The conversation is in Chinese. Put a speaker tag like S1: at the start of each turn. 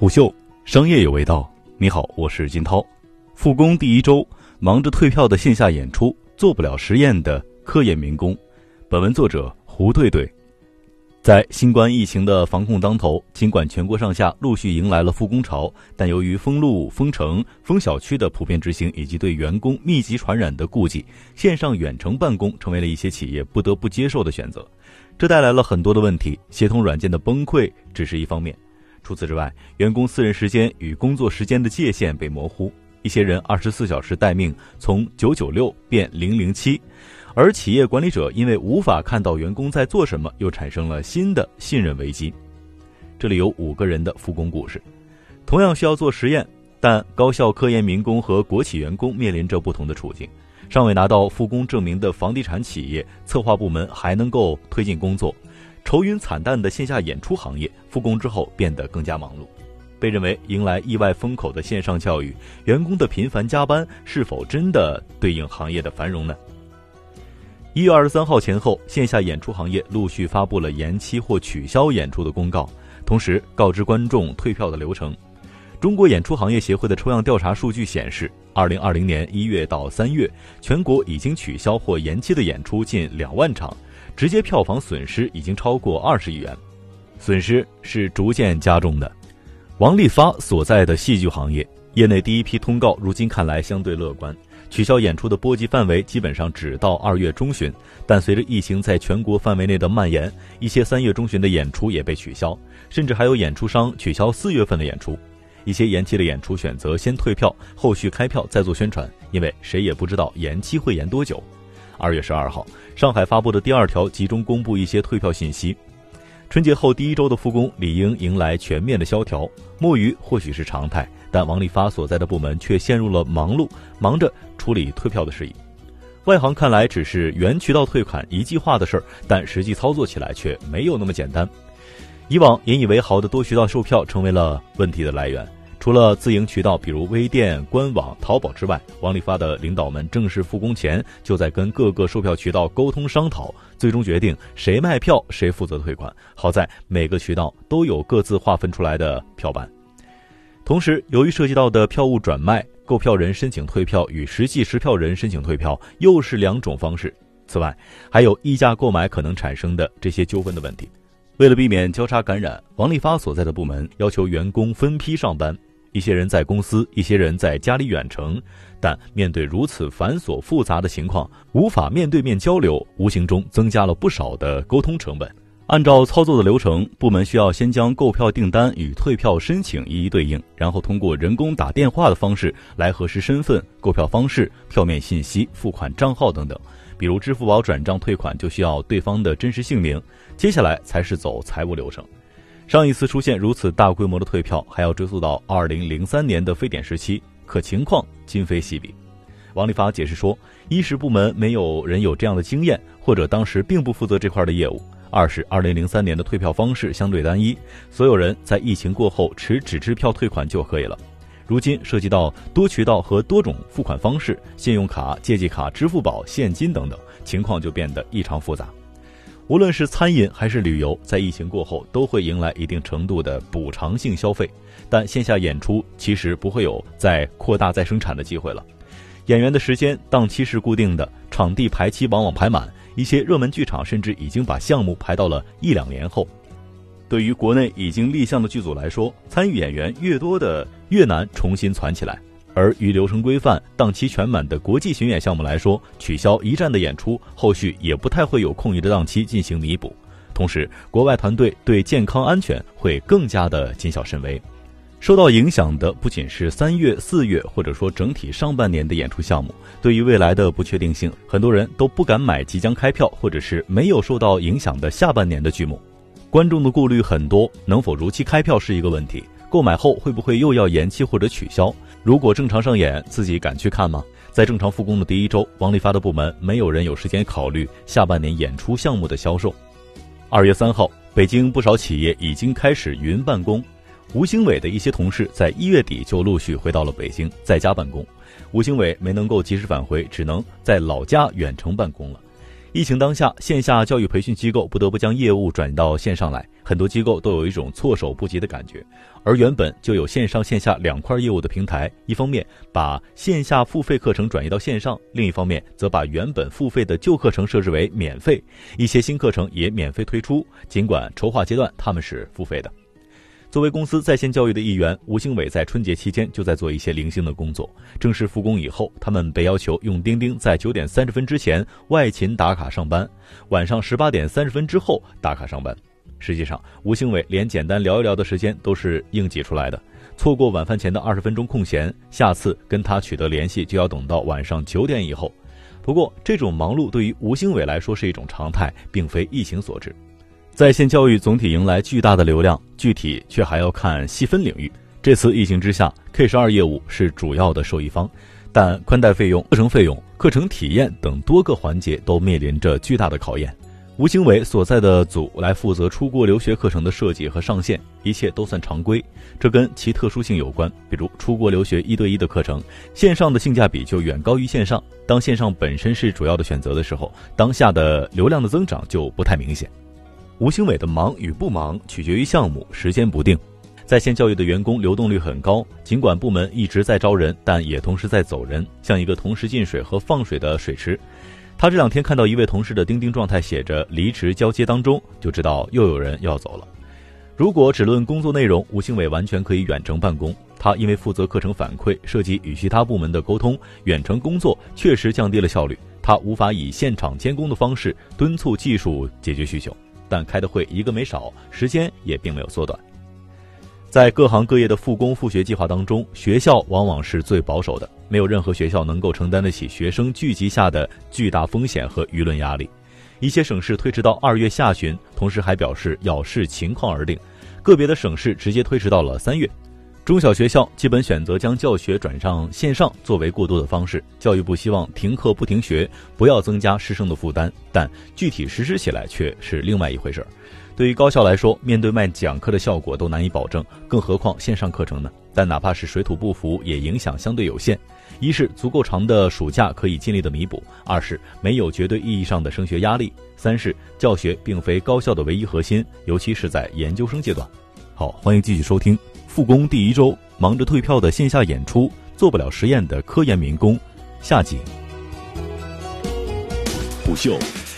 S1: 虎嗅，商业有味道。你好，我是金涛。复工第一周，忙着退票的线下演出，做不了实验的科研民工。本文作者胡对对。在新冠疫情的防控当头，尽管全国上下陆续迎来了复工潮，但由于封路、封城、封小区的普遍执行，以及对员工密集传染的顾忌，线上远程办公成为了一些企业不得不接受的选择。这带来了很多的问题，协同软件的崩溃只是一方面。除此之外，员工私人时间与工作时间的界限被模糊，一些人二十四小时待命从九九六变零零七，而企业管理者因为无法看到员工在做什么，又产生了新的信任危机。这里有五个人的复工故事，同样需要做实验，但高校科研民工和国企员工面临着不同的处境。尚未拿到复工证明的房地产企业策划部门还能够推进工作。愁云惨淡的线下演出行业复工之后变得更加忙碌，被认为迎来意外风口的线上教育，员工的频繁加班是否真的对应行业的繁荣呢？一月二十三号前后，线下演出行业陆续发布了延期或取消演出的公告，同时告知观众退票的流程。中国演出行业协会的抽样调查数据显示，二零二零年一月到三月，全国已经取消或延期的演出近两万场。直接票房损失已经超过二十亿元，损失是逐渐加重的。王利发所在的戏剧行业，业内第一批通告，如今看来相对乐观。取消演出的波及范围基本上只到二月中旬，但随着疫情在全国范围内的蔓延，一些三月中旬的演出也被取消，甚至还有演出商取消四月份的演出。一些延期的演出选择先退票，后续开票再做宣传，因为谁也不知道延期会延多久。二月十二号，上海发布的第二条集中公布一些退票信息。春节后第一周的复工理应迎来全面的萧条，摸鱼或许是常态，但王立发所在的部门却陷入了忙碌，忙着处理退票的事宜。外行看来只是原渠道退款一计划的事儿，但实际操作起来却没有那么简单。以往引以为豪的多渠道售票成为了问题的来源。除了自营渠道，比如微店、官网、淘宝之外，王利发的领导们正式复工前就在跟各个售票渠道沟通商讨，最终决定谁卖票谁负责退款。好在每个渠道都有各自划分出来的票版。同时，由于涉及到的票务转卖，购票人申请退票与实际持票人申请退票又是两种方式。此外，还有溢价购买可能产生的这些纠纷的问题。为了避免交叉感染，王利发所在的部门要求员工分批上班。一些人在公司，一些人在家里远程，但面对如此繁琐复杂的情况，无法面对面交流，无形中增加了不少的沟通成本。按照操作的流程，部门需要先将购票订单与退票申请一一对应，然后通过人工打电话的方式来核实身份、购票方式、票面信息、付款账号等等。比如支付宝转账退款，就需要对方的真实姓名。接下来才是走财务流程。上一次出现如此大规模的退票，还要追溯到二零零三年的非典时期，可情况今非昔比。王立发解释说：一是部门没有人有这样的经验，或者当时并不负责这块的业务；二是二零零三年的退票方式相对单一，所有人在疫情过后持纸质票退款就可以了。如今涉及到多渠道和多种付款方式，信用卡、借记卡、支付宝、现金等等，情况就变得异常复杂。无论是餐饮还是旅游，在疫情过后都会迎来一定程度的补偿性消费，但线下演出其实不会有再扩大再生产的机会了。演员的时间档期是固定的，场地排期往往排满，一些热门剧场甚至已经把项目排到了一两年后。对于国内已经立项的剧组来说，参与演员越多的越难重新攒起来。而于流程规范、档期全满的国际巡演项目来说，取消一站的演出，后续也不太会有空余的档期进行弥补。同时，国外团队对健康安全会更加的谨小慎微。受到影响的不仅是三月、四月，或者说整体上半年的演出项目。对于未来的不确定性，很多人都不敢买即将开票或者是没有受到影响的下半年的剧目。观众的顾虑很多，能否如期开票是一个问题。购买后会不会又要延期或者取消？如果正常上演，自己敢去看吗？在正常复工的第一周，王立发的部门没有人有时间考虑下半年演出项目的销售。二月三号，北京不少企业已经开始云办公。吴兴伟的一些同事在一月底就陆续回到了北京，在家办公。吴兴伟没能够及时返回，只能在老家远程办公了。疫情当下，线下教育培训机构不得不将业务转到线上来。很多机构都有一种措手不及的感觉。而原本就有线上线下两块业务的平台，一方面把线下付费课程转移到线上，另一方面则把原本付费的旧课程设置为免费，一些新课程也免费推出。尽管筹划阶段他们是付费的。作为公司在线教育的一员，吴兴伟在春节期间就在做一些零星的工作。正式复工以后，他们被要求用钉钉在九点三十分之前外勤打卡上班，晚上十八点三十分之后打卡上班。实际上，吴兴伟连简单聊一聊的时间都是硬挤出来的。错过晚饭前的二十分钟空闲，下次跟他取得联系就要等到晚上九点以后。不过，这种忙碌对于吴兴伟来说是一种常态，并非疫情所致。在线教育总体迎来巨大的流量，具体却还要看细分领域。这次疫情之下，K 十二业务是主要的受益方，但宽带费用、课程费用、课程体验等多个环节都面临着巨大的考验。吴兴伟所在的组来负责出国留学课程的设计和上线，一切都算常规。这跟其特殊性有关，比如出国留学一对一的课程，线上的性价比就远高于线上。当线上本身是主要的选择的时候，当下的流量的增长就不太明显。吴兴伟的忙与不忙取决于项目，时间不定。在线教育的员工流动率很高，尽管部门一直在招人，但也同时在走人，像一个同时进水和放水的水池。他这两天看到一位同事的钉钉状态写着“离职交接当中”，就知道又有人要走了。如果只论工作内容，吴兴伟完全可以远程办公。他因为负责课程反馈，涉及与其他部门的沟通，远程工作确实降低了效率。他无法以现场监工的方式敦促技术解决需求。但开的会一个没少，时间也并没有缩短。在各行各业的复工复学计划当中，学校往往是最保守的，没有任何学校能够承担得起学生聚集下的巨大风险和舆论压力。一些省市推迟到二月下旬，同时还表示要视情况而定，个别的省市直接推迟到了三月。中小学校基本选择将教学转上线上作为过渡的方式。教育部希望停课不停学，不要增加师生的负担，但具体实施起来却是另外一回事儿。对于高校来说，面对卖讲课的效果都难以保证，更何况线上课程呢？但哪怕是水土不服，也影响相对有限。一是足够长的暑假可以尽力的弥补；二是没有绝对意义上的升学压力；三是教学并非高校的唯一核心，尤其是在研究生阶段。好，欢迎继续收听。复工第一周，忙着退票的线下演出，做不了实验的科研民工，下集。
S2: 虎嗅，